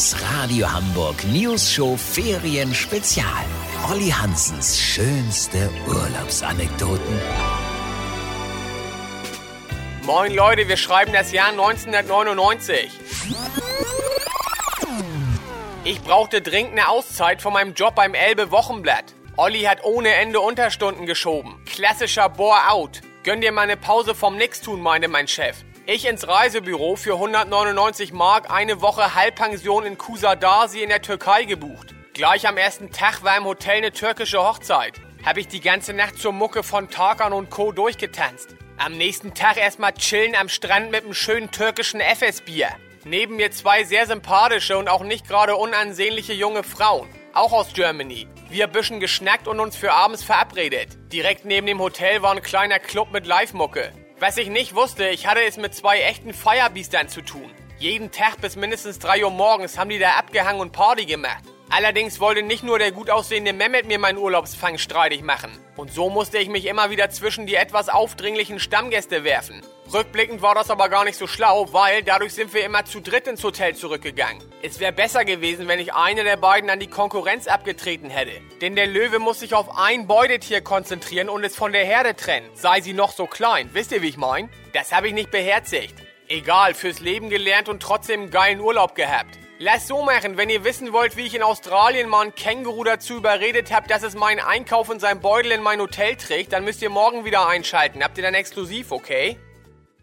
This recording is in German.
Das Radio Hamburg News Show Ferien Spezial. Olli Hansens schönste Urlaubsanekdoten. Moin Leute, wir schreiben das Jahr 1999. Ich brauchte dringend eine Auszeit von meinem Job beim Elbe Wochenblatt. Olli hat ohne Ende Unterstunden geschoben. Klassischer Bore-out. Gönn dir mal eine Pause vom Nixtun, meinte mein Chef. Ich ins Reisebüro für 199 Mark eine Woche Halbpension in Kusadasi in der Türkei gebucht. Gleich am ersten Tag war im Hotel eine türkische Hochzeit. Hab ich die ganze Nacht zur Mucke von Tarkan und Co. durchgetanzt. Am nächsten Tag erstmal chillen am Strand mit einem schönen türkischen FS-Bier. Neben mir zwei sehr sympathische und auch nicht gerade unansehnliche junge Frauen. Auch aus Germany. Wir bisschen geschnackt und uns für abends verabredet. Direkt neben dem Hotel war ein kleiner Club mit Live-Mucke. Was ich nicht wusste, ich hatte es mit zwei echten Firebeastern zu tun. Jeden Tag bis mindestens 3 Uhr morgens haben die da abgehangen und Party gemacht. Allerdings wollte nicht nur der gut aussehende Mehmet mir meinen Urlaubsfang streitig machen. Und so musste ich mich immer wieder zwischen die etwas aufdringlichen Stammgäste werfen. Rückblickend war das aber gar nicht so schlau, weil dadurch sind wir immer zu dritt ins Hotel zurückgegangen. Es wäre besser gewesen, wenn ich eine der beiden an die Konkurrenz abgetreten hätte. Denn der Löwe muss sich auf ein Beutetier konzentrieren und es von der Herde trennen, sei sie noch so klein. Wisst ihr, wie ich mein? Das habe ich nicht beherzigt. Egal, fürs Leben gelernt und trotzdem einen geilen Urlaub gehabt. Lass so machen, wenn ihr wissen wollt, wie ich in Australien mal ein Känguru dazu überredet habe, dass es meinen Einkauf in seinem Beutel in mein Hotel trägt, dann müsst ihr morgen wieder einschalten. Habt ihr dann exklusiv, okay?